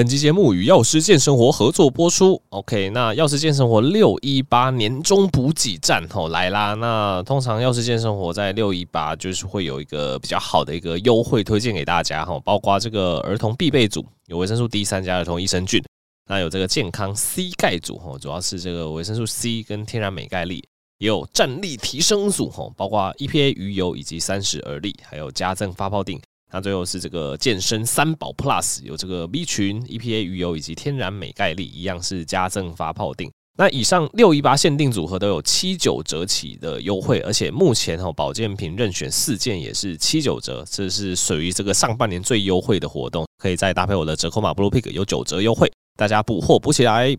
本期节目与药师健生活合作播出。OK，那药师健生活六一八年终补给站吼来啦。那通常药师健生活在六一八就是会有一个比较好的一个优惠推荐给大家吼，包括这个儿童必备组有维生素 D 三加儿童益生菌，那有这个健康 C 钙组吼，主要是这个维生素 C 跟天然镁钙粒，也有战力提升组吼，包括 EPA 鱼油以及三十而立，还有加赠发泡錠。那最后是这个健身三宝 Plus，有这个 B 群、EPA 鱼油以及天然镁钙粒，一样是加赠发泡錠。那以上六一八限定组合都有七九折起的优惠，而且目前哈保健品任选四件也是七九折，这是属于这个上半年最优惠的活动，可以再搭配我的折扣码 Blue Pick 有九折优惠，大家补货补起来。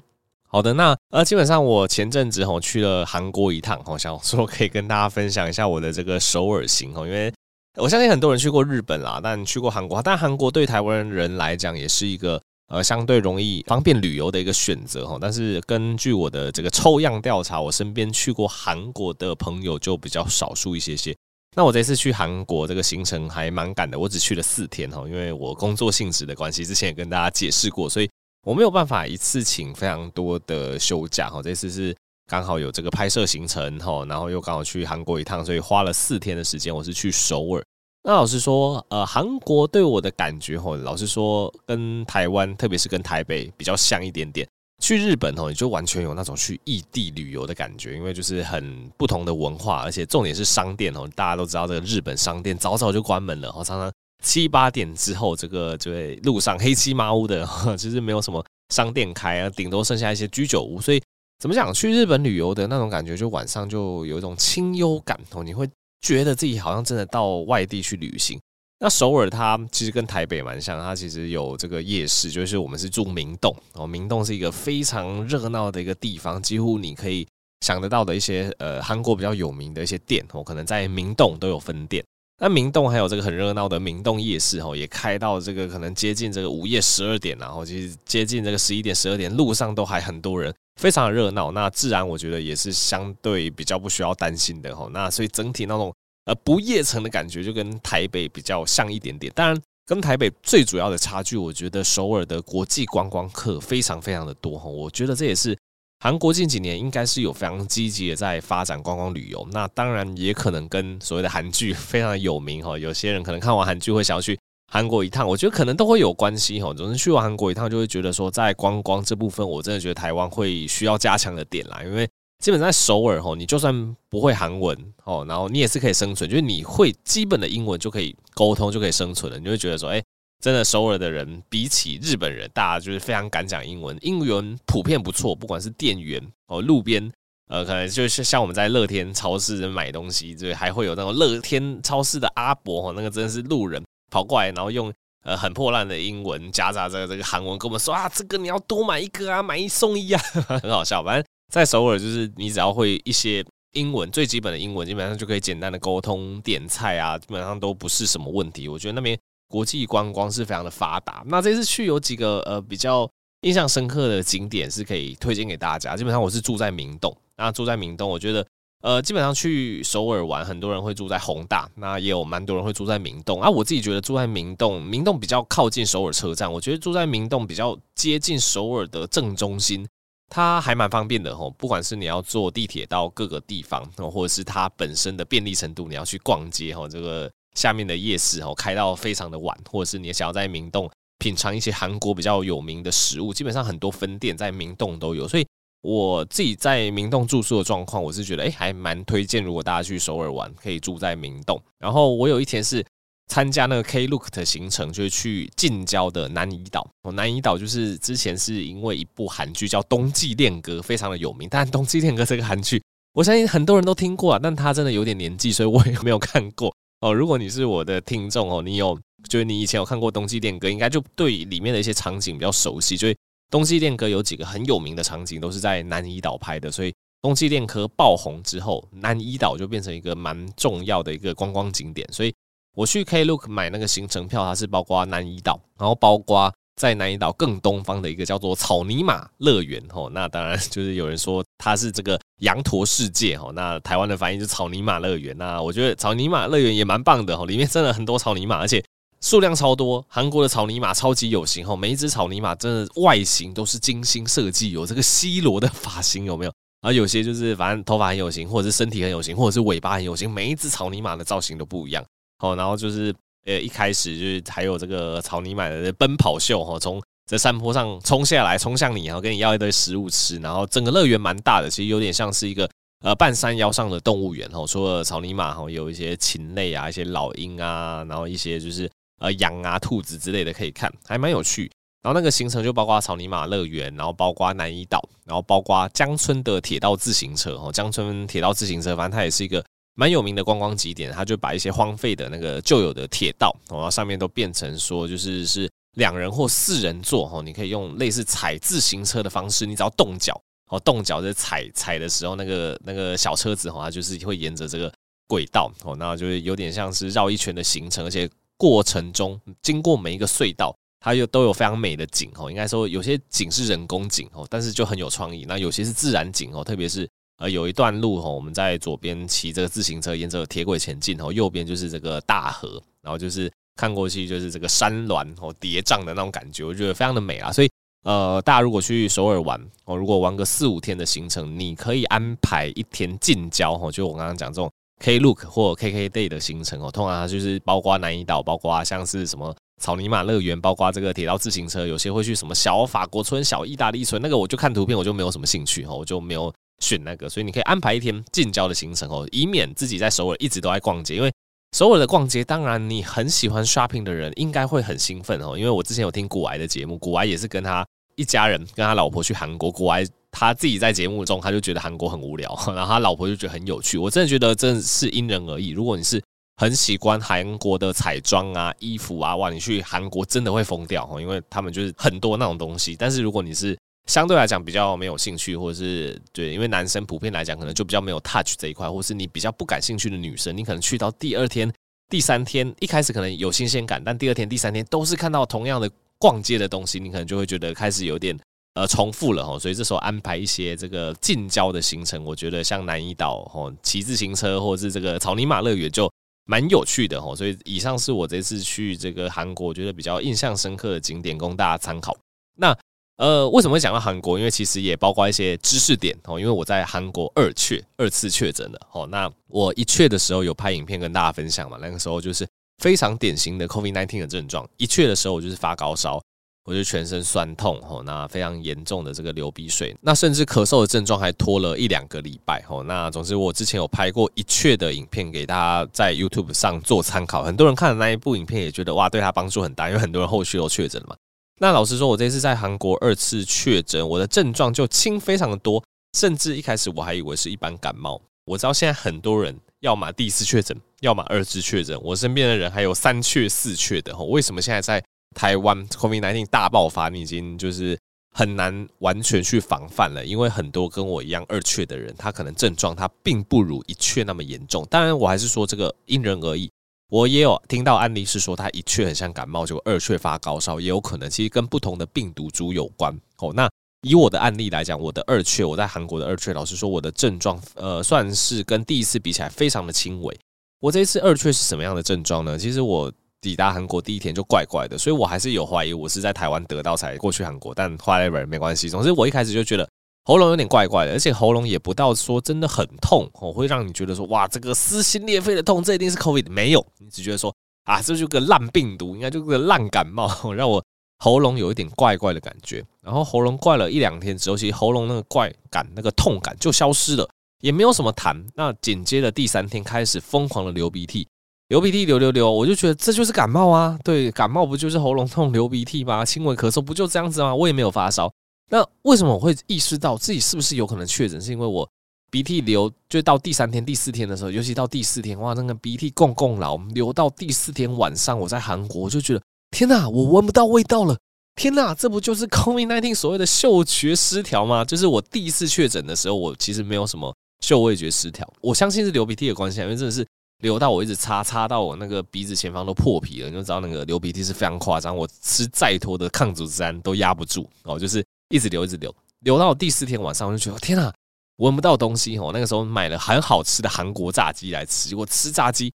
好的，那呃基本上我前阵子哈去了韩国一趟，我想说可以跟大家分享一下我的这个首尔行哈，因为。我相信很多人去过日本啦，但去过韩国，但韩国对台湾人来讲也是一个呃相对容易方便旅游的一个选择哈。但是根据我的这个抽样调查，我身边去过韩国的朋友就比较少数一些些。那我这次去韩国这个行程还蛮赶的，我只去了四天哈，因为我工作性质的关系，之前也跟大家解释过，所以我没有办法一次请非常多的休假哈。这次是。刚好有这个拍摄行程哈，然后又刚好去韩国一趟，所以花了四天的时间。我是去首尔。那老实说，呃，韩国对我的感觉哈，老实说跟台湾，特别是跟台北比较像一点点。去日本哦，你就完全有那种去异地旅游的感觉，因为就是很不同的文化，而且重点是商店哦，大家都知道这个日本商店早早就关门了，常常七八点之后，这个就会路上黑漆麻乌的，其实没有什么商店开啊，顶多剩下一些居酒屋，所以。怎么讲？去日本旅游的那种感觉，就晚上就有一种清幽感哦，你会觉得自己好像真的到外地去旅行。那首尔它其实跟台北蛮像，它其实有这个夜市，就是我们是住明洞哦，明洞是一个非常热闹的一个地方，几乎你可以想得到的一些呃韩国比较有名的一些店哦，可能在明洞都有分店。那明洞还有这个很热闹的明洞夜市哦，也开到这个可能接近这个午夜十二点，然后其实接近这个十一点、十二点，路上都还很多人。非常热闹，那自然我觉得也是相对比较不需要担心的吼。那所以整体那种呃不夜城的感觉就跟台北比较像一点点。当然，跟台北最主要的差距，我觉得首尔的国际观光客非常非常的多哈。我觉得这也是韩国近几年应该是有非常积极的在发展观光旅游。那当然也可能跟所谓的韩剧 非常的有名哈。有些人可能看完韩剧会想要去。韩国一趟，我觉得可能都会有关系哈。总之去完韩国一趟，就会觉得说，在观光这部分，我真的觉得台湾会需要加强的点啦。因为基本上在首尔哈，你就算不会韩文哦，然后你也是可以生存，就是你会基本的英文就可以沟通，就可以生存了。你就会觉得说，哎，真的首尔的人比起日本人，大家就是非常敢讲英文，英文普遍不错。不管是店员哦，路边呃，可能就是像我们在乐天超市买东西，就还会有那种乐天超市的阿伯哈，那个真的是路人。跑过来，然后用呃很破烂的英文夹杂着这个韩文跟我们说啊，这个你要多买一个啊，买一送一啊，很好笑。反正，在首尔就是你只要会一些英文，最基本的英文，基本上就可以简单的沟通点菜啊，基本上都不是什么问题。我觉得那边国际观光是非常的发达。那这次去有几个呃比较印象深刻的景点是可以推荐给大家。基本上我是住在明洞，那住在明洞，我觉得。呃，基本上去首尔玩，很多人会住在弘大，那也有蛮多人会住在明洞啊。我自己觉得住在明洞，明洞比较靠近首尔车站，我觉得住在明洞比较接近首尔的正中心，它还蛮方便的吼。不管是你要坐地铁到各个地方，或者是它本身的便利程度，你要去逛街吼，这个下面的夜市吼开到非常的晚，或者是你想要在明洞品尝一些韩国比较有名的食物，基本上很多分店在明洞都有，所以。我自己在明洞住宿的状况，我是觉得哎、还蛮推荐。如果大家去首尔玩，可以住在明洞。然后我有一天是参加那个 Klook 的行程，就是去近郊的南怡岛。南怡岛就是之前是因为一部韩剧叫《冬季恋歌》非常的有名。但《冬季恋歌》这个韩剧，我相信很多人都听过啊，但它真的有点年纪，所以我也没有看过哦。如果你是我的听众哦，你有就是你以前有看过《冬季恋歌》，应该就对里面的一些场景比较熟悉，就会。冬季恋歌有几个很有名的场景都是在南怡岛拍的，所以冬季恋歌爆红之后，南怡岛就变成一个蛮重要的一个观光景点。所以我去 Klook 买那个行程票，它是包括南怡岛，然后包括在南怡岛更东方的一个叫做草泥马乐园。吼，那当然就是有人说它是这个羊驼世界。吼，那台湾的翻译就是草泥马乐园。那我觉得草泥马乐园也蛮棒的。吼，里面真的很多草泥马，而且。数量超多，韩国的草泥马超级有型哦，每一只草泥马真的外形都是精心设计，有这个 C 罗的发型有没有？而有些就是反正头发很有型，或者是身体很有型，或者是尾巴很有型，每一只草泥马的造型都不一样。好，然后就是呃一开始就是还有这个草泥马的奔跑秀哈，从这山坡上冲下来，冲向你，然后跟你要一堆食物吃，然后整个乐园蛮大的，其实有点像是一个呃半山腰上的动物园哈。除了草泥马哈，有一些禽类啊，一些老鹰啊，然后一些就是呃羊啊、兔子之类的可以看，还蛮有趣。然后那个行程就包括草泥马乐园，然后包括南怡岛，然后包括江村的铁道自行车哦，江村铁道自行车，反正它也是一个蛮有名的观光景点。它就把一些荒废的那个旧有的铁道，然后上面都变成说就是是两人或四人座哦，你可以用类似踩自行车的方式，你只要动脚哦，动脚在踩踩的时候，那个那个小车子哦，它就是会沿着这个轨道哦，那就是有点像是绕一圈的行程，而且过程中经过每一个隧道。它又都有非常美的景哦，应该说有些景是人工景哦，但是就很有创意。那有些是自然景哦，特别是呃有一段路哦，我们在左边骑这个自行车沿着铁轨前进哦，右边就是这个大河，然后就是看过去就是这个山峦哦叠嶂的那种感觉，我觉得非常的美啊。所以呃，大家如果去首尔玩哦，如果玩个四五天的行程，你可以安排一天近郊哦，就我刚刚讲这种 Klook 或 KK Day 的行程哦，通常就是包括南怡岛，包括像是什么。草泥马乐园，包括这个铁道自行车，有些会去什么小法国村、小意大利村，那个我就看图片，我就没有什么兴趣哈，我就没有选那个。所以你可以安排一天近郊的行程哦，以免自己在首尔一直都在逛街。因为首尔的逛街，当然你很喜欢 shopping 的人应该会很兴奋哦。因为我之前有听古埃的节目，古埃也是跟他一家人跟他老婆去韩国，古埃他自己在节目中他就觉得韩国很无聊，然后他老婆就觉得很有趣。我真的觉得真的是因人而异。如果你是很喜欢韩国的彩妆啊、衣服啊，哇！你去韩国真的会疯掉哦，因为他们就是很多那种东西。但是如果你是相对来讲比较没有兴趣，或者是对，因为男生普遍来讲可能就比较没有 touch 这一块，或是你比较不感兴趣的女生，你可能去到第二天、第三天，一开始可能有新鲜感，但第二天、第三天都是看到同样的逛街的东西，你可能就会觉得开始有点呃重复了哦。所以这时候安排一些这个近郊的行程，我觉得像南怡岛哦，骑自行车，或者是这个草泥马乐园就。蛮有趣的哦，所以以上是我这次去这个韩国我觉得比较印象深刻的景点，供大家参考。那呃，为什么会讲到韩国？因为其实也包括一些知识点哦。因为我在韩国二确，二次确诊了哦。那我一确的时候有拍影片跟大家分享嘛，那个时候就是非常典型的 COVID-19 的症状。一确的时候我就是发高烧。我就全身酸痛吼，那非常严重的这个流鼻水，那甚至咳嗽的症状还拖了一两个礼拜吼。那总之我之前有拍过一阙的影片给大家在 YouTube 上做参考，很多人看了那一部影片也觉得哇，对他帮助很大，因为很多人后续都确诊了嘛。那老实说，我这次在韩国二次确诊，我的症状就轻非常的多，甚至一开始我还以为是一般感冒。我知道现在很多人要么第一次确诊，要么二次确诊，我身边的人还有三确四确的吼。为什么现在在？台湾 COVID-19 大爆发，你已经就是很难完全去防范了，因为很多跟我一样二确的人，他可能症状他并不如一确那么严重。当然，我还是说这个因人而异。我也有听到案例是说，他一确很像感冒，就二确发高烧，也有可能其实跟不同的病毒株有关。哦，那以我的案例来讲，我的二确，我在韩国的二确，老实说，我的症状呃算是跟第一次比起来非常的轻微。我这一次二确是什么样的症状呢？其实我。抵达韩国第一天就怪怪的，所以我还是有怀疑我是在台湾得到才过去韩国，但 whatever 没关系。总之我一开始就觉得喉咙有点怪怪的，而且喉咙也不到说真的很痛，哦，会让你觉得说哇，这个撕心裂肺的痛，这一定是 COVID。没有，你只觉得说啊，这就个烂病毒，应该就是个烂感冒，让我喉咙有一点怪怪的感觉。然后喉咙怪了一两天之后，其实喉咙那个怪感、那个痛感就消失了，也没有什么痰。那紧接着第三天开始疯狂的流鼻涕。流鼻涕流流流，我就觉得这就是感冒啊！对，感冒不就是喉咙痛、流鼻涕吗？轻微咳嗽不就这样子吗？我也没有发烧。那为什么我会意识到自己是不是有可能确诊？是因为我鼻涕流，就到第三天、第四天的时候，尤其到第四天，哇，那个鼻涕共共老，流到第四天晚上，我在韩国，我就觉得天哪，我闻不到味道了！天哪，这不就是 COVID-19 所谓的嗅觉失调吗？就是我第一次确诊的时候，我其实没有什么嗅味觉失调，我相信是流鼻涕的关系，因为真的是。流到我一直擦，擦到我那个鼻子前方都破皮了，你就知道那个流鼻涕是非常夸张。我吃再多的抗组织胺都压不住哦，就是一直流，一直流，流到第四天晚上，我就觉得天啊，闻不到东西哦。那个时候买了很好吃的韩国炸鸡来吃，结果吃炸鸡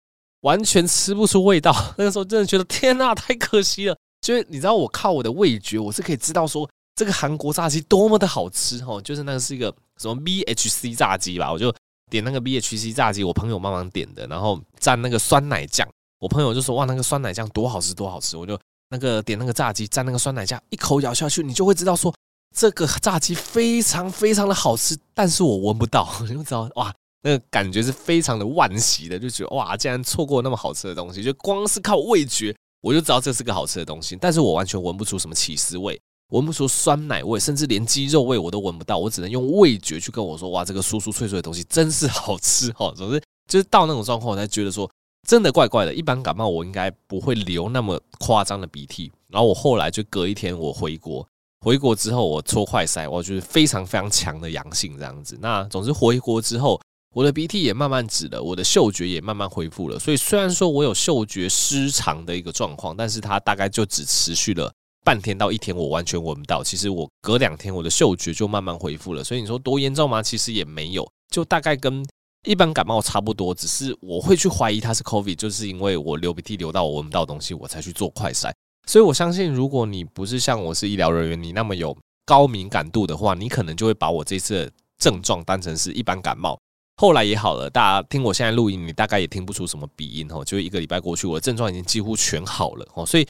完全吃不出味道。那个时候真的觉得天呐，太可惜了。就是你知道，我靠我的味觉，我是可以知道说这个韩国炸鸡多么的好吃哦。就是那个是一个什么 BHC 炸鸡吧，我就点那个 BHC 炸鸡，我朋友帮忙点的，然后蘸那个酸奶酱。我朋友就说哇，那个酸奶酱多好吃，多好吃。我就那个点那个炸鸡蘸那个酸奶酱，一口咬下去，你就会知道说这个炸鸡非常非常的好吃。但是我闻不到，你就知道哇，那个感觉是非常的惋惜的，就觉得哇，竟然错过那么好吃的东西，就光是靠味觉。我就知道这是个好吃的东西，但是我完全闻不出什么起司味，闻不出酸奶味，甚至连鸡肉味我都闻不到。我只能用味觉去跟我说，哇，这个酥酥脆脆的东西真是好吃哦。总之就是到那种状况，我才觉得说真的怪怪的。一般感冒我应该不会流那么夸张的鼻涕。然后我后来就隔一天我回国，回国之后我搓快筛，我就是非常非常强的阳性这样子。那总之回国之后。我的鼻涕也慢慢止了，我的嗅觉也慢慢恢复了。所以虽然说我有嗅觉失常的一个状况，但是它大概就只持续了半天到一天，我完全闻不到。其实我隔两天我的嗅觉就慢慢恢复了。所以你说多严重吗？其实也没有，就大概跟一般感冒差不多。只是我会去怀疑它是 COVID，就是因为我流鼻涕流到我闻不到东西，我才去做快筛。所以我相信，如果你不是像我是医疗人员，你那么有高敏感度的话，你可能就会把我这次的症状当成是一般感冒。后来也好了，大家听我现在录音，你大概也听不出什么鼻音哦。就一个礼拜过去，我的症状已经几乎全好了哦。所以，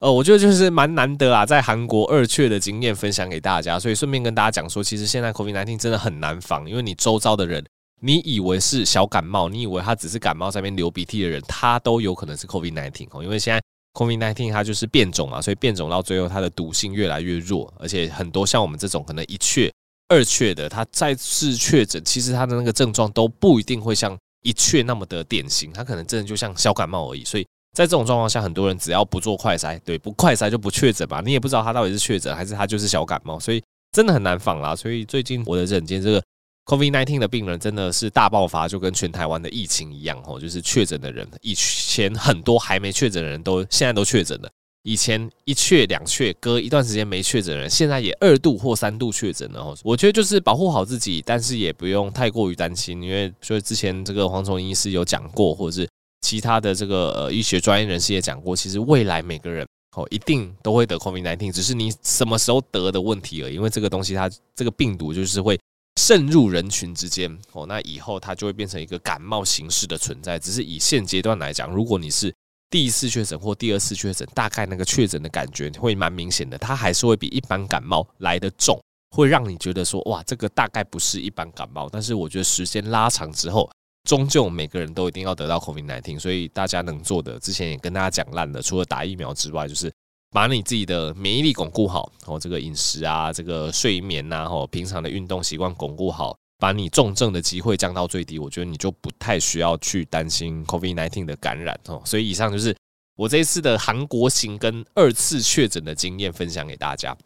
呃，我觉得就是蛮难得啊，在韩国二确的经验分享给大家。所以顺便跟大家讲说，其实现在 COVID-19 真的很难防，因为你周遭的人，你以为是小感冒，你以为他只是感冒在那边流鼻涕的人，他都有可能是 COVID-19 哦。因为现在 COVID-19 它就是变种嘛，所以变种到最后它的毒性越来越弱，而且很多像我们这种可能一确。二确的，他再次确诊，其实他的那个症状都不一定会像一确那么的典型，他可能真的就像小感冒而已。所以在这种状况下，很多人只要不做快筛，对，不快筛就不确诊吧，你也不知道他到底是确诊还是他就是小感冒，所以真的很难防啦。所以最近我的诊间这个 COVID-19 的病人真的是大爆发，就跟全台湾的疫情一样哦，就是确诊的人以前很多还没确诊的人都现在都确诊了。以前一确两确，隔一段时间没确诊的人，现在也二度或三度确诊了。我觉得就是保护好自己，但是也不用太过于担心，因为所以之前这个黄崇医师有讲过，或者是其他的这个呃医学专业人士也讲过，其实未来每个人哦一定都会得 COVID-19，只是你什么时候得的问题而已。因为这个东西它这个病毒就是会渗入人群之间哦，那以后它就会变成一个感冒形式的存在。只是以现阶段来讲，如果你是第一次确诊或第二次确诊，大概那个确诊的感觉会蛮明显的，它还是会比一般感冒来得重，会让你觉得说哇，这个大概不是一般感冒。但是我觉得时间拉长之后，终究每个人都一定要得到 COVID-19，所以大家能做的，之前也跟大家讲烂了，除了打疫苗之外，就是把你自己的免疫力巩固好，然后这个饮食啊，这个睡眠呐，然后平常的运动习惯巩固好。把你重症的机会降到最低，我觉得你就不太需要去担心 COVID-19 的感染哦。所以以上就是我这一次的韩国行跟二次确诊的经验分享给大家。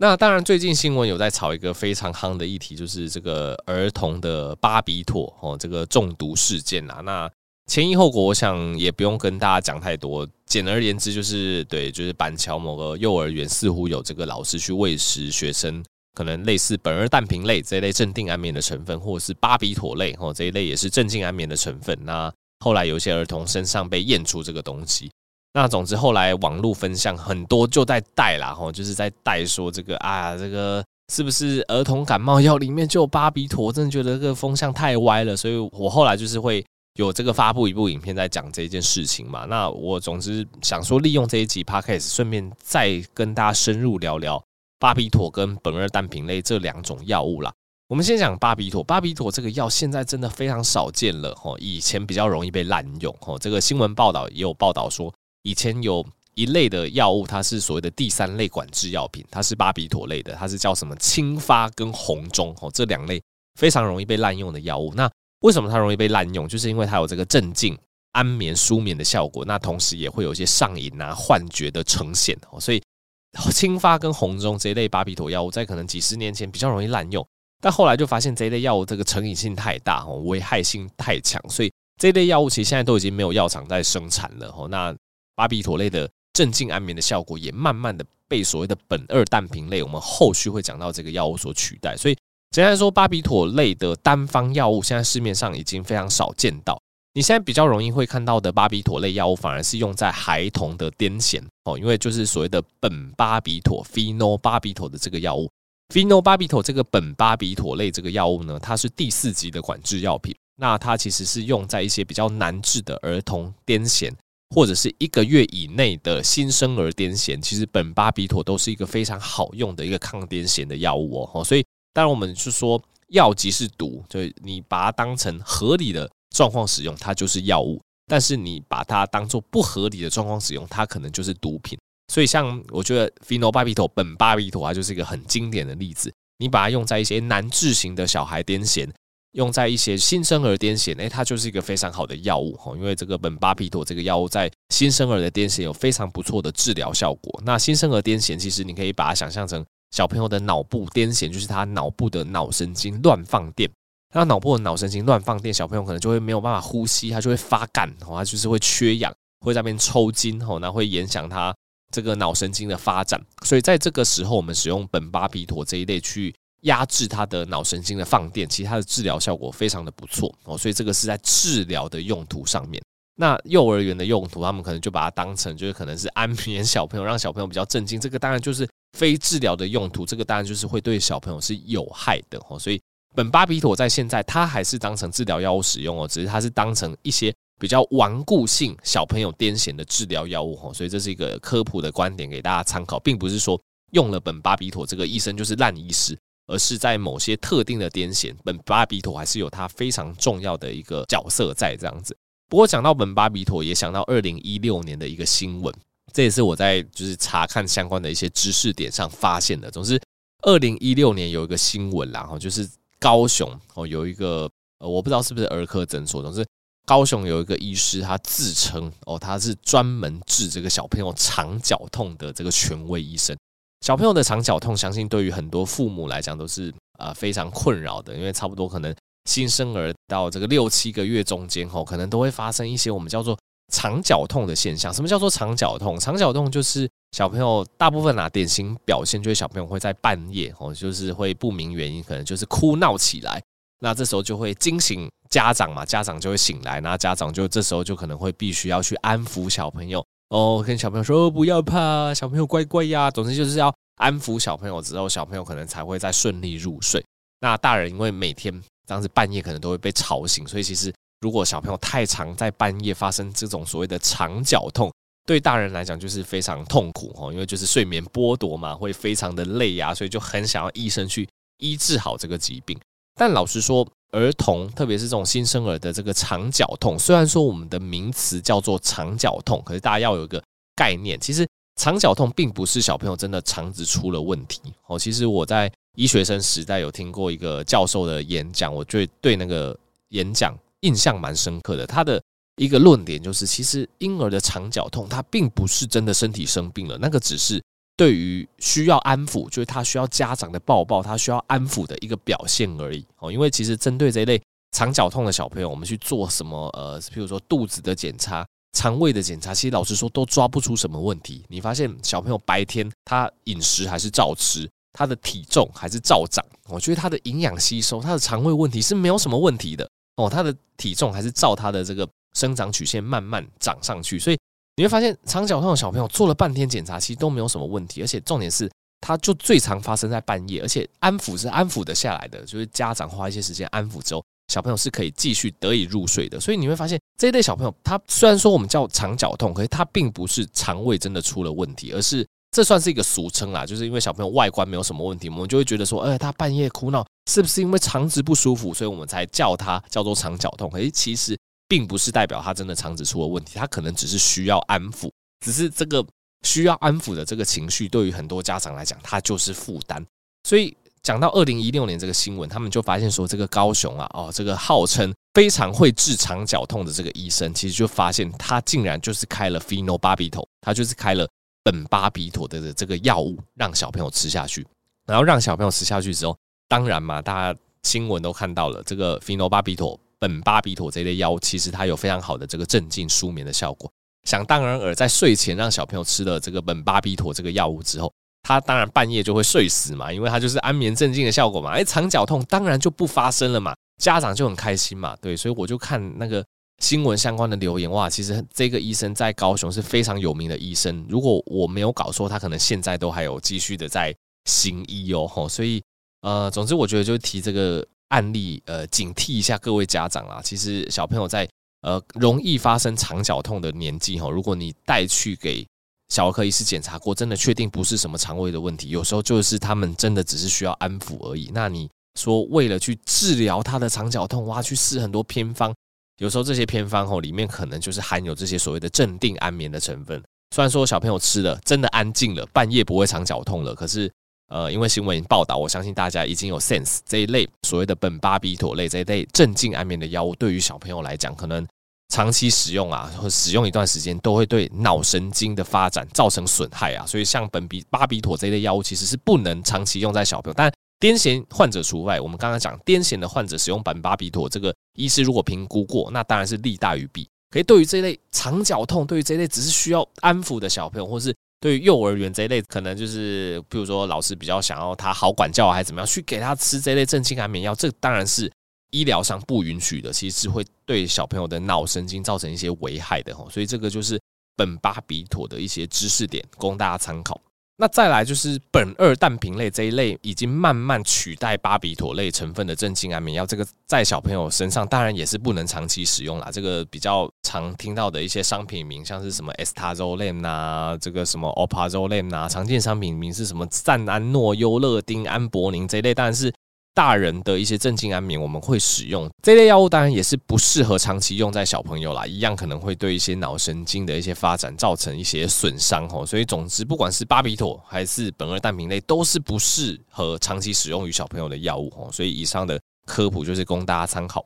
那当然，最近新闻有在炒一个非常夯的议题，就是这个儿童的巴比妥哦，这个中毒事件啊。那前因后果，我想也不用跟大家讲太多。简而言之，就是对，就是板桥某个幼儿园似乎有这个老师去喂食学生。可能类似苯二氮平类这一类镇定安眠的成分，或者是巴比妥类哦这一类也是镇静安眠的成分。那后来有些儿童身上被验出这个东西。那总之后来网络分享很多就在带啦吼，就是在带说这个啊这个是不是儿童感冒药里面就有巴比妥？真的觉得这个风向太歪了，所以我后来就是会有这个发布一部影片在讲这件事情嘛。那我总之想说利用这一集 Podcast，顺便再跟大家深入聊聊。巴比妥跟苯二氮平类这两种药物啦，我们先讲巴比妥。巴比妥这个药现在真的非常少见了吼，以前比较容易被滥用吼。这个新闻报道也有报道说，以前有一类的药物，它是所谓的第三类管制药品，它是巴比妥类的，它是叫什么清发跟红中吼，这两类非常容易被滥用的药物。那为什么它容易被滥用？就是因为它有这个镇静、安眠、舒眠的效果，那同时也会有一些上瘾啊、幻觉的呈现哦，所以。清发跟红中这一类巴比妥药物，在可能几十年前比较容易滥用，但后来就发现这一类药物这个成瘾性太大哦，危害性太强，所以这一类药物其实现在都已经没有药厂在生产了哦。那巴比妥类的镇静安眠的效果，也慢慢的被所谓的苯二氮平类，我们后续会讲到这个药物所取代。所以简单来说，巴比妥类的单方药物现在市面上已经非常少见到。你现在比较容易会看到的巴比妥类药物，反而是用在孩童的癫痫哦，因为就是所谓的苯巴比妥 p h e n o 巴比妥的这个药物。p h e n o 巴比妥这个苯巴比妥类这个药物呢，它是第四级的管制药品。那它其实是用在一些比较难治的儿童癫痫，或者是一个月以内的新生儿癫痫。其实苯巴比妥都是一个非常好用的一个抗癫痫的药物哦。所以当然我们是说药即是毒，就你把它当成合理的状况使用，它就是药物；但是你把它当做不合理的状况使用，它可能就是毒品。所以，像我觉得 phenobarbital 苯巴比妥，它就是一个很经典的例子。你把它用在一些难治型的小孩癫痫，用在一些新生儿癫痫，诶，它就是一个非常好的药物哈。因为这个苯巴比妥这个药物在新生儿的癫痫有非常不错的治疗效果。那新生儿癫痫，其实你可以把它想象成小朋友的脑部癫痫，就是他脑部的脑神经乱放电。他脑部的脑神经乱放电，小朋友可能就会没有办法呼吸，他就会发干，他就是会缺氧，会在那边抽筋，吼，那会影响他。这个脑神经的发展，所以在这个时候，我们使用苯巴比妥这一类去压制它的脑神经的放电，其实它的治疗效果非常的不错哦。所以这个是在治疗的用途上面。那幼儿园的用途，他们可能就把它当成就是可能是安眠小朋友，让小朋友比较镇静。这个当然就是非治疗的用途，这个当然就是会对小朋友是有害的哦。所以苯巴比妥在现在它还是当成治疗药物使用哦，只是它是当成一些。比较顽固性小朋友癫痫的治疗药物吼，所以这是一个科普的观点给大家参考，并不是说用了苯巴比妥这个医生就是烂医师，而是在某些特定的癫痫，苯巴比妥还是有它非常重要的一个角色在这样子。不过讲到苯巴比妥，也想到二零一六年的一个新闻，这也是我在就是查看相关的一些知识点上发现的。总之，二零一六年有一个新闻啦，哈，就是高雄哦有一个呃，我不知道是不是儿科诊所，总之。高雄有一个医师，他自称哦，他是专门治这个小朋友肠绞痛的这个权威医生。小朋友的肠绞痛，相信对于很多父母来讲都是呃非常困扰的，因为差不多可能新生儿到这个六七个月中间吼，可能都会发生一些我们叫做肠绞痛的现象。什么叫做肠绞痛？肠绞痛就是小朋友大部分啊典型表现，就是小朋友会在半夜哦，就是会不明原因，可能就是哭闹起来。那这时候就会惊醒家长嘛，家长就会醒来，那家长就这时候就可能会必须要去安抚小朋友哦，跟小朋友说不要怕，小朋友乖乖呀。总之就是要安抚小朋友之后，小朋友可能才会再顺利入睡。那大人因为每天当时半夜可能都会被吵醒，所以其实如果小朋友太常在半夜发生这种所谓的肠绞痛，对大人来讲就是非常痛苦哦，因为就是睡眠剥夺嘛，会非常的累呀，所以就很想要医生去医治好这个疾病。但老实说，儿童特别是这种新生儿的这个肠绞痛，虽然说我们的名词叫做肠绞痛，可是大家要有一个概念，其实肠绞痛并不是小朋友真的肠子出了问题哦。其实我在医学生时代有听过一个教授的演讲，我觉对那个演讲印象蛮深刻的。他的一个论点就是，其实婴儿的肠绞痛，他并不是真的身体生病了，那个只是。对于需要安抚，就是他需要家长的抱抱，他需要安抚的一个表现而已哦。因为其实针对这一类肠绞痛的小朋友，我们去做什么呃，譬如说肚子的检查、肠胃的检查，其实老实说都抓不出什么问题。你发现小朋友白天他饮食还是照吃，他的体重还是照长，我觉得他的营养吸收、他的肠胃问题是没有什么问题的哦。他的体重还是照他的这个生长曲线慢慢长上去，所以。你会发现，肠绞痛的小朋友做了半天检查，其实都没有什么问题，而且重点是，他就最常发生在半夜，而且安抚是安抚得下来的，就是家长花一些时间安抚之后，小朋友是可以继续得以入睡的。所以你会发现，这一类小朋友，他虽然说我们叫肠绞痛，可是他并不是肠胃真的出了问题，而是这算是一个俗称啦，就是因为小朋友外观没有什么问题，我们就会觉得说，哎，他半夜哭闹，是不是因为肠子不舒服，所以我们才叫他叫做肠绞痛？可是其实。并不是代表他真的肠子出了问题，他可能只是需要安抚，只是这个需要安抚的这个情绪，对于很多家长来讲，他就是负担。所以讲到二零一六年这个新闻，他们就发现说，这个高雄啊，哦，这个号称非常会治肠绞痛的这个医生，其实就发现他竟然就是开了 phenobarbital，他就是开了苯巴比妥的这个药物，让小朋友吃下去，然后让小朋友吃下去之后，当然嘛，大家新闻都看到了，这个 phenobarbital。苯巴比妥这类药物，其实它有非常好的这个镇静舒眠的效果。想当然尔，在睡前让小朋友吃了这个苯巴比妥这个药物之后，他当然半夜就会睡死嘛，因为它就是安眠镇静的效果嘛。哎，肠绞痛当然就不发生了嘛，家长就很开心嘛。对，所以我就看那个新闻相关的留言，哇，其实这个医生在高雄是非常有名的医生。如果我没有搞错，他可能现在都还有继续的在行医哦。吼，所以呃，总之我觉得就提这个案例，呃，警惕一下各位家长啦。其实小朋友在呃容易发生肠绞痛的年纪，吼，如果你带去给小儿科医师检查过，真的确定不是什么肠胃的问题，有时候就是他们真的只是需要安抚而已。那你说为了去治疗他的肠绞痛，哇，去试很多偏方。有时候这些偏方吼里面可能就是含有这些所谓的镇定安眠的成分。虽然说小朋友吃了真的安静了，半夜不会肠绞痛了，可是呃，因为新闻报道，我相信大家已经有 sense 这一类所谓的苯巴比妥类这一类镇静安眠的药物，对于小朋友来讲，可能长期使用啊，或使用一段时间，都会对脑神经的发展造成损害啊。所以像苯比巴比妥这一类药物，其实是不能长期用在小朋友，但。癫痫患者除外，我们刚刚讲癫痫的患者使用苯巴比妥，这个医师如果评估过，那当然是利大于弊。可以对于这一类肠绞痛，对于这一类只是需要安抚的小朋友，或是对于幼儿园这一类，可能就是比如说老师比较想要他好管教还是怎么样，去给他吃这类镇静安眠药，这当然是医疗上不允许的，其实是会对小朋友的脑神经造成一些危害的。所以这个就是本巴比妥的一些知识点，供大家参考。那再来就是苯二氮平类这一类已经慢慢取代巴比妥类成分的镇静安眠药，这个在小朋友身上当然也是不能长期使用啦。这个比较常听到的一些商品名，像是什么 Estazolam 呐，这个什么 Alprazolam 呐，常见商品名是什么赞安诺、优乐丁、安博宁这一类，但是。大人的一些镇静安眠，我们会使用这类药物，当然也是不适合长期用在小朋友啦，一样可能会对一些脑神经的一些发展造成一些损伤吼。所以总之，不管是巴比妥还是苯二氮平类，都是不适合长期使用于小朋友的药物吼。所以以上的科普就是供大家参考。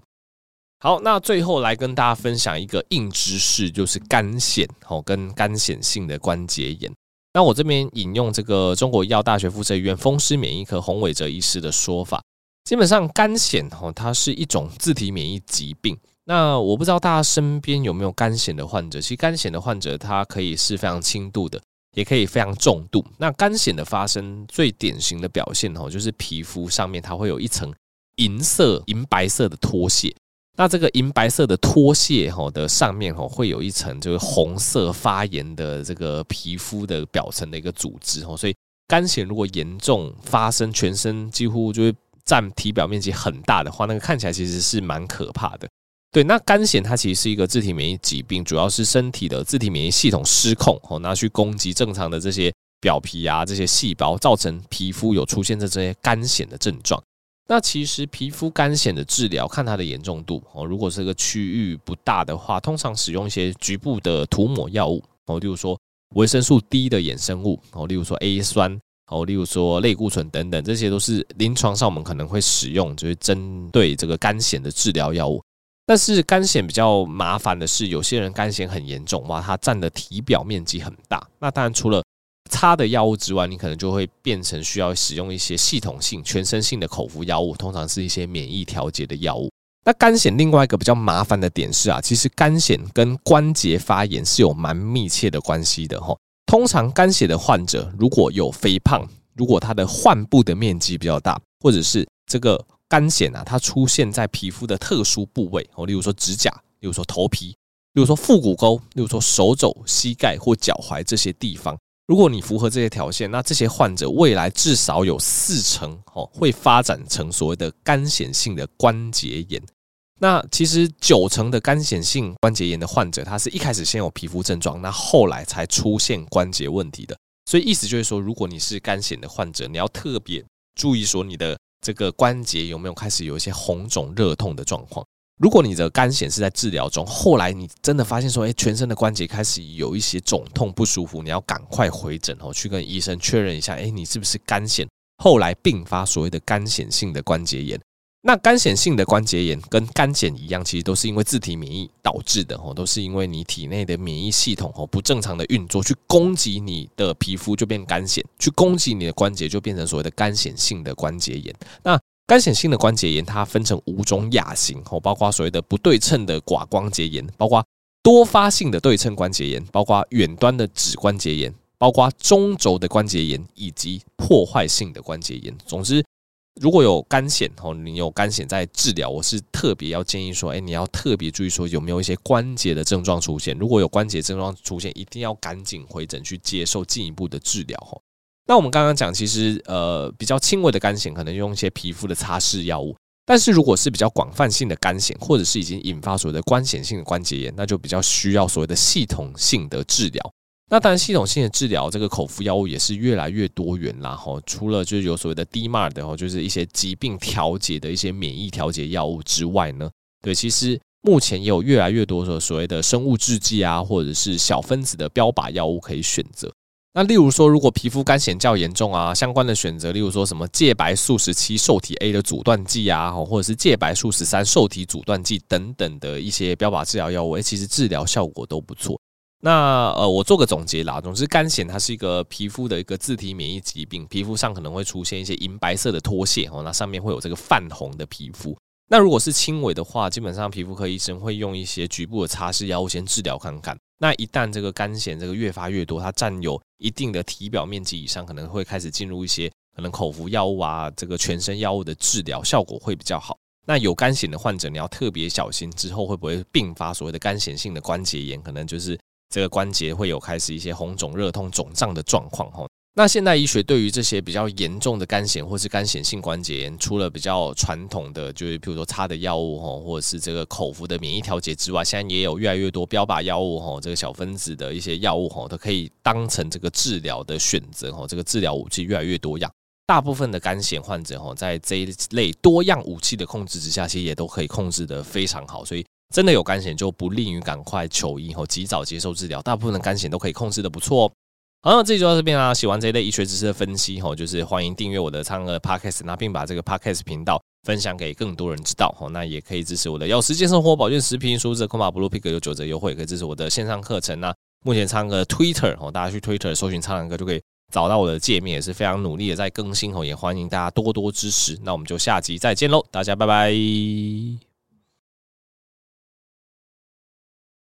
好，那最后来跟大家分享一个硬知识，就是干癬吼跟干癬性的关节炎。那我这边引用这个中国医药大学附设医院风湿免疫科洪伟哲医师的说法。基本上干癬哈，它是一种自体免疫疾病。那我不知道大家身边有没有干癬的患者？其实干癬的患者，它可以是非常轻度的，也可以非常重度。那干癬的发生最典型的表现哈，就是皮肤上面它会有一层银色、银白色的脱屑。那这个银白色的脱屑哈的上面哈，会有一层就是红色发炎的这个皮肤的表层的一个组织哈。所以干癬如果严重发生，全身几乎就会。占体表面积很大的话，那个看起来其实是蛮可怕的。对，那肝癣它其实是一个自体免疫疾病，主要是身体的自体免疫系统失控，哦，拿去攻击正常的这些表皮啊这些细胞，造成皮肤有出现这这些肝癣的症状。那其实皮肤干癣的治疗，看它的严重度哦，如果这个区域不大的话，通常使用一些局部的涂抹药物哦，例如说维生素 D 的衍生物哦，例如说 A 酸。哦，例如说类固醇等等，这些都是临床上我们可能会使用，就是针对这个干癬的治疗药物。但是干癬比较麻烦的是，有些人干癬很严重，哇，它占的体表面积很大。那当然除了擦的药物之外，你可能就会变成需要使用一些系统性、全身性的口服药物，通常是一些免疫调节的药物。那干癬另外一个比较麻烦的点是啊，其实干癬跟关节发炎是有蛮密切的关系的哈。通常肝血的患者如果有肥胖，如果他的患部的面积比较大，或者是这个干癬啊，它出现在皮肤的特殊部位哦，例如说指甲，例如说头皮，例如说腹股沟，例如说手肘、膝盖或脚踝这些地方，如果你符合这些条件，那这些患者未来至少有四成哦会发展成所谓的干癬性的关节炎。那其实九成的干癬性关节炎的患者，他是一开始先有皮肤症状，那后来才出现关节问题的。所以意思就是说，如果你是干癬的患者，你要特别注意说你的这个关节有没有开始有一些红肿、热痛的状况。如果你的干癬是在治疗中，后来你真的发现说，哎，全身的关节开始有一些肿痛不舒服，你要赶快回诊哦，去跟医生确认一下，哎，你是不是干癬？后来并发所谓的干癬性的关节炎。那干癬性的关节炎跟干癣一样，其实都是因为自体免疫导致的哦，都是因为你体内的免疫系统哦不正常的运作，去攻击你的皮肤就变干癬，去攻击你的关节就变成所谓的干癬性的关节炎。那干癬性的关节炎它分成五种亚型哦，包括所谓的不对称的寡关节炎，包括多发性的对称关节炎，包括远端的指关节炎，包括中轴的关节炎以及破坏性的关节炎。总之。如果有干癬哦，你有干癣在治疗，我是特别要建议说，哎，你要特别注意说有没有一些关节的症状出现。如果有关节症状出现，一定要赶紧回诊去接受进一步的治疗哦。那我们刚刚讲，其实呃比较轻微的干癣，可能用一些皮肤的擦拭药物。但是如果是比较广泛性的干癣，或者是已经引发所谓的关节性的关节炎，那就比较需要所谓的系统性的治疗。那当然，系统性的治疗，这个口服药物也是越来越多元啦。哈，除了就是有所谓的 DMARD 的，就是一些疾病调节的一些免疫调节药物之外呢，对，其实目前也有越来越多的所谓的生物制剂啊，或者是小分子的标靶药物可以选择。那例如说，如果皮肤干癬较严重啊，相关的选择，例如说什么介白素十七受体 A 的阻断剂啊，或者是介白素十三受体阻断剂等等的一些标靶治疗药物，其实治疗效果都不错。那呃，我做个总结啦。总之，干癣它是一个皮肤的一个自体免疫疾病，皮肤上可能会出现一些银白色的脱屑哦，那上面会有这个泛红的皮肤。那如果是轻微的话，基本上皮肤科医生会用一些局部的擦拭药物先治疗看看。那一旦这个干癣这个越发越多，它占有一定的体表面积以上，可能会开始进入一些可能口服药物啊，这个全身药物的治疗效果会比较好。那有干癣的患者，你要特别小心，之后会不会并发所谓的干癬性的关节炎，可能就是。这个关节会有开始一些红肿、热痛、肿胀的状况哈。那现代医学对于这些比较严重的干癬或是干癬性关节炎，除了比较传统的，就是比如说擦的药物哈，或者是这个口服的免疫调节之外，现在也有越来越多标靶药物哈，这个小分子的一些药物哈，都可以当成这个治疗的选择哈。这个治疗武器越来越多样，大部分的干癬患者哈，在这一类多样武器的控制之下，其实也都可以控制得非常好，所以。真的有干癬，就不利于赶快求医和及早接受治疗。大部分的干癬都可以控制得不错哦。好，那这集就到这边啦。喜欢这一类医学知识的分析，吼，就是欢迎订阅我的苍蓝鸽 Podcast，那并把这个 Podcast 频道分享给更多人知道。吼，那也可以支持我的药师健生活保健食品，输入折扣码 Blue Pick 有九折优惠，可以支持我的线上课程。那目前苍蓝鸽 Twitter，吼，大家去 Twitter 搜寻苍蓝鸽就可以找到我的界面，也是非常努力的在更新。吼，也欢迎大家多多支持。那我们就下集再见喽，大家拜拜。